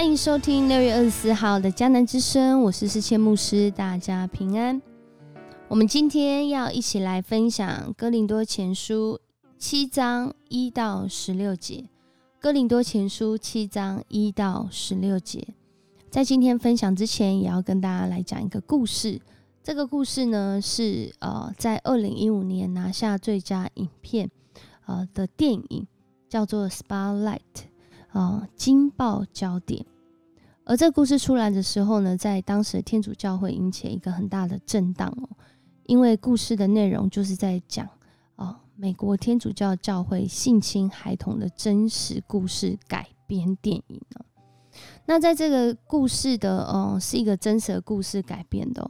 欢迎收听六月二十四号的迦南之声，我是世谦牧师，大家平安。我们今天要一起来分享哥林多前书七章一到十六节。哥林多前书七章一到十六节，在今天分享之前，也要跟大家来讲一个故事。这个故事呢，是呃，在二零一五年拿下最佳影片呃的电影，叫做《Spotlight》。啊，惊爆焦点。而这故事出来的时候呢，在当时的天主教会引起一个很大的震荡哦，因为故事的内容就是在讲啊，美国天主教教会性侵孩童的真实故事改编电影呢。那在这个故事的，嗯，是一个真实的故事改编的。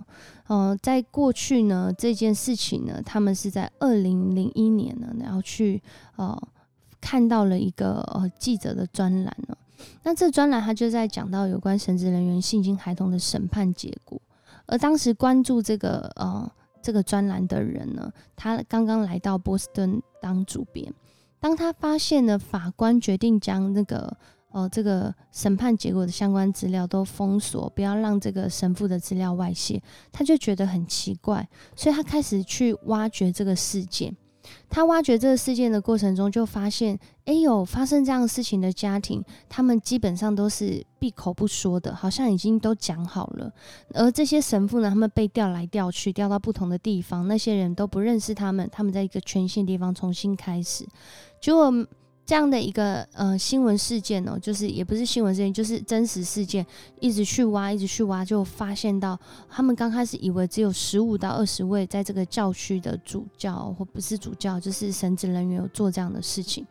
嗯，在过去呢，这件事情呢，他们是在二零零一年呢，然后去，呃。看到了一个呃记者的专栏呢，那这专栏他就在讲到有关神职人员性侵孩童的审判结果，而当时关注这个呃这个专栏的人呢，他刚刚来到波士顿当主编，当他发现呢法官决定将那个呃这个审判结果的相关资料都封锁，不要让这个神父的资料外泄，他就觉得很奇怪，所以他开始去挖掘这个事件。他挖掘这个事件的过程中，就发现，哎有，发生这样事情的家庭，他们基本上都是闭口不说的，好像已经都讲好了。而这些神父呢，他们被调来调去，调到不同的地方，那些人都不认识他们，他们在一个全新地方重新开始，结果。这样的一个呃新闻事件哦，就是也不是新闻事件，就是真实事件，一直去挖，一直去挖，就发现到他们刚开始以为只有十五到二十位在这个教区的主教或不是主教，就是神职人员有做这样的事情，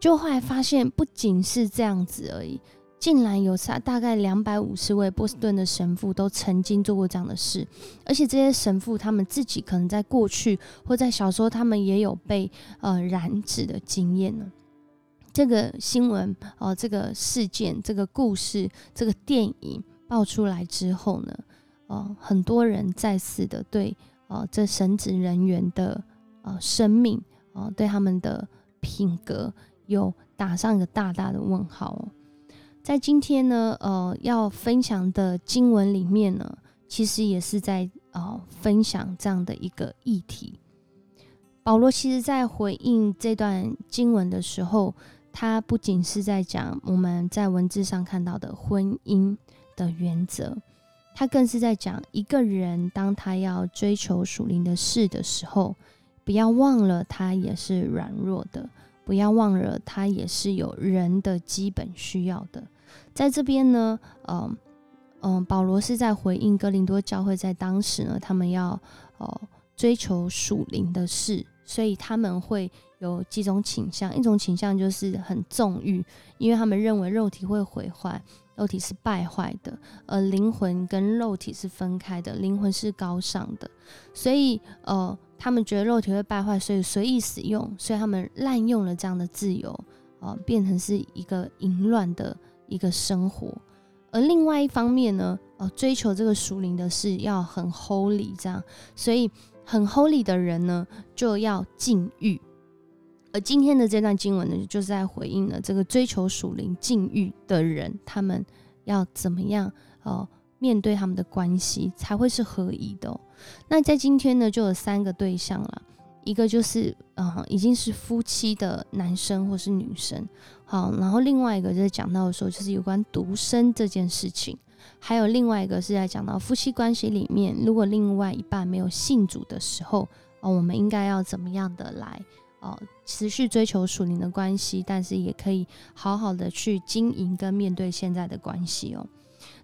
就后来发现不仅是这样子而已，竟然有差大概两百五十位波士顿的神父都曾经做过这样的事，而且这些神父他们自己可能在过去或在小时候，他们也有被呃染指的经验呢。这个新闻哦，这个事件、这个故事、这个电影爆出来之后呢，哦，很多人再次的对哦这神职人员的呃生命哦，对他们的品格有打上一个大大的问号。在今天呢，呃，要分享的经文里面呢，其实也是在呃分享这样的一个议题。保罗其实在回应这段经文的时候。他不仅是在讲我们在文字上看到的婚姻的原则，他更是在讲一个人当他要追求属灵的事的时候，不要忘了他也是软弱的，不要忘了他也是有人的基本需要的。在这边呢，嗯嗯，保罗是在回应哥林多教会，在当时呢，他们要哦追求属灵的事，所以他们会。有几种倾向，一种倾向就是很纵欲，因为他们认为肉体会毁坏，肉体是败坏的，而灵魂跟肉体是分开的，灵魂是高尚的，所以呃，他们觉得肉体会败坏，所以随意使用，所以他们滥用了这样的自由，啊，变成是一个淫乱的一个生活。而另外一方面呢，呃，追求这个属灵的事要很 holy 这样，所以很 holy 的人呢，就要禁欲。而今天的这段经文呢，就是在回应了这个追求属灵禁欲的人，他们要怎么样呃面对他们的关系才会是合宜的。那在今天呢，就有三个对象了，一个就是呃已经是夫妻的男生或是女生，好，然后另外一个就是讲到的时候，就是有关独生这件事情，还有另外一个是在讲到夫妻关系里面，如果另外一半没有信主的时候，哦，我们应该要怎么样的来。哦，持续追求属灵的关系，但是也可以好好的去经营跟面对现在的关系哦。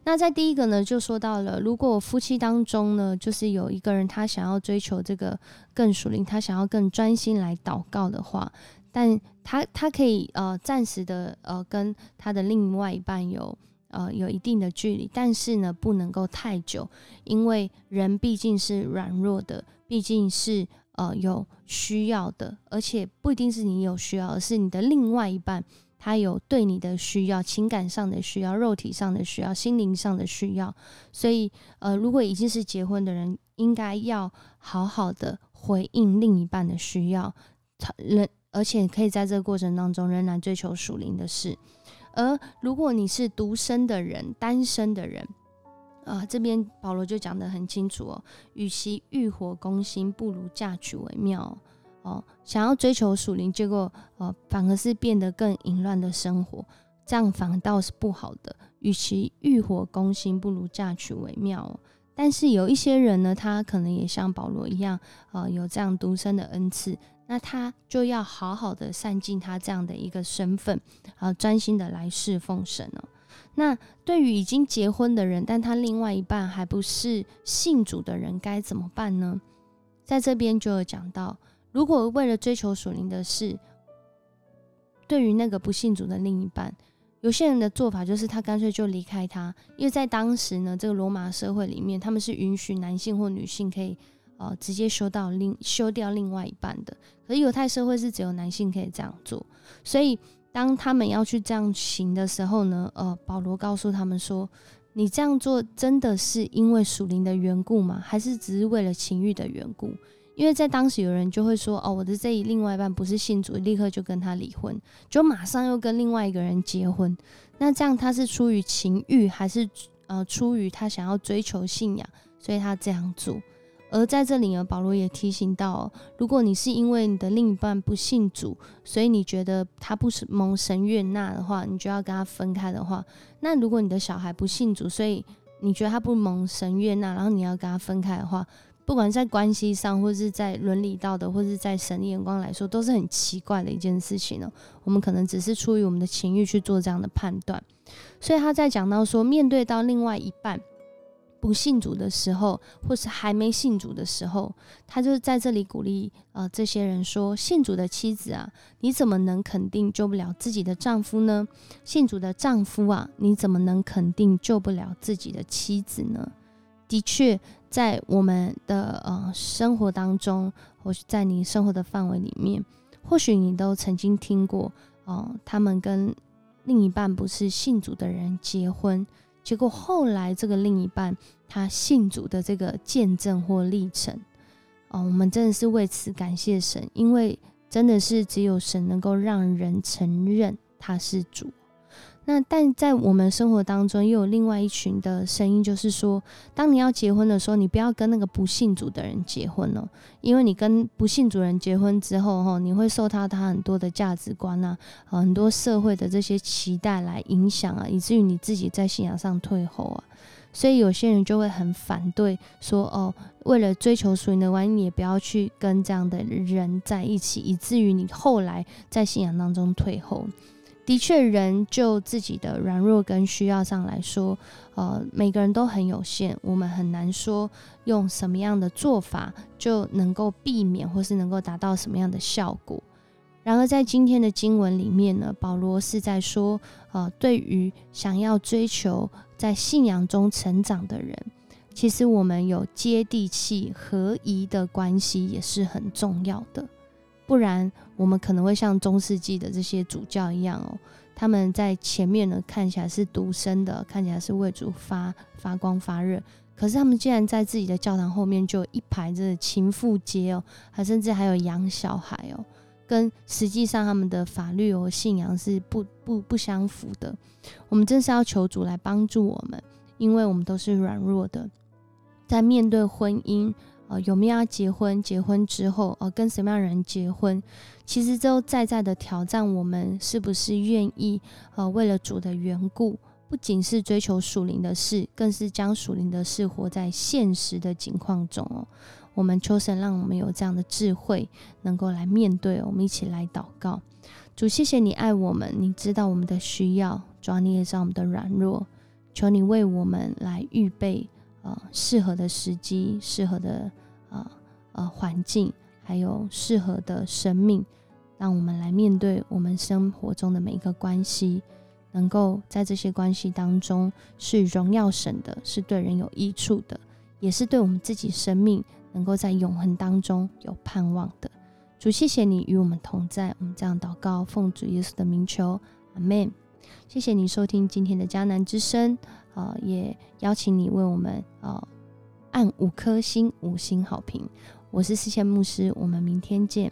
那在第一个呢，就说到了，如果夫妻当中呢，就是有一个人他想要追求这个更属灵，他想要更专心来祷告的话，但他他可以呃暂时的呃跟他的另外一半有呃有一定的距离，但是呢不能够太久，因为人毕竟是软弱的，毕竟是。呃，有需要的，而且不一定是你有需要，而是你的另外一半他有对你的需要，情感上的需要，肉体上的需要，心灵上的需要。所以，呃，如果已经是结婚的人，应该要好好的回应另一半的需要，仍而且可以在这个过程当中仍然追求属灵的事。而如果你是独身的人、单身的人，啊，这边保罗就讲得很清楚哦，与其欲火攻心，不如嫁娶为妙哦。想要追求属灵，结果呃反而是变得更淫乱的生活，这样反倒是不好的。与其欲火攻心，不如嫁娶为妙。但是有一些人呢，他可能也像保罗一样，呃，有这样独身的恩赐，那他就要好好的善尽他这样的一个身份，啊，专心的来侍奉神哦。那对于已经结婚的人，但他另外一半还不是信主的人，该怎么办呢？在这边就有讲到，如果为了追求属灵的事，对于那个不信主的另一半，有些人的做法就是他干脆就离开他，因为在当时呢，这个罗马社会里面，他们是允许男性或女性可以呃直接休到另休掉另外一半的，可是犹太社会是只有男性可以这样做，所以。当他们要去这样行的时候呢，呃，保罗告诉他们说：“你这样做真的是因为属灵的缘故吗？还是只是为了情欲的缘故？因为在当时有人就会说：‘哦，我的这一另外一半不是信主，立刻就跟他离婚，就马上又跟另外一个人结婚。’那这样他是出于情欲，还是呃出于他想要追求信仰，所以他这样做？”而在这里呢，保罗也提醒到，如果你是因为你的另一半不信主，所以你觉得他不是蒙神悦纳的话，你就要跟他分开的话，那如果你的小孩不信主，所以你觉得他不蒙神悦纳，然后你要跟他分开的话，不管在关系上，或是在伦理道德，或是在神的眼光来说，都是很奇怪的一件事情呢。我们可能只是出于我们的情欲去做这样的判断，所以他在讲到说，面对到另外一半。不信主的时候，或是还没信主的时候，他就在这里鼓励呃这些人说：信主的妻子啊，你怎么能肯定救不了自己的丈夫呢？信主的丈夫啊，你怎么能肯定救不了自己的妻子呢？的确，在我们的呃生活当中，或许在你生活的范围里面，或许你都曾经听过哦，他们跟另一半不是信主的人结婚。结果后来，这个另一半他信主的这个见证或历程，哦，我们真的是为此感谢神，因为真的是只有神能够让人承认他是主。那但在我们生活当中，又有另外一群的声音，就是说，当你要结婚的时候，你不要跟那个不信主的人结婚哦，因为你跟不信主人结婚之后，哈，你会受到他很多的价值观啊，很多社会的这些期待来影响啊，以至于你自己在信仰上退后啊，所以有些人就会很反对，说哦，为了追求属灵的关系，你也不要去跟这样的人在一起，以至于你后来在信仰当中退后。的确，人就自己的软弱跟需要上来说，呃，每个人都很有限，我们很难说用什么样的做法就能够避免或是能够达到什么样的效果。然而，在今天的经文里面呢，保罗是在说，呃，对于想要追求在信仰中成长的人，其实我们有接地气、合宜的关系也是很重要的。不然，我们可能会像中世纪的这些主教一样哦，他们在前面呢看起来是独身的，看起来是为主发发光发热，可是他们竟然在自己的教堂后面就一排这情妇街哦，还甚至还有养小孩哦，跟实际上他们的法律和信仰是不不不相符的。我们真是要求主来帮助我们，因为我们都是软弱的，在面对婚姻。呃，有没有要结婚？结婚之后，呃，跟什么样的人结婚？其实都在在的挑战我们，是不是愿意？呃，为了主的缘故，不仅是追求属灵的事，更是将属灵的事活在现实的境况中哦。我们求神让我们有这样的智慧，能够来面对。我们一起来祷告：主，谢谢你爱我们，你知道我们的需要，主，你也知道我们的软弱，求你为我们来预备。呃，适合的时机，适合的呃呃环境，还有适合的生命，让我们来面对我们生活中的每一个关系，能够在这些关系当中是荣耀神的，是对人有益处的，也是对我们自己生命能够在永恒当中有盼望的。主，谢谢你与我们同在，我们这样祷告，奉主耶稣的名求，阿门。谢谢你收听今天的迦南之声。呃，也邀请你为我们呃按五颗星五星好评。我是四线牧师，我们明天见。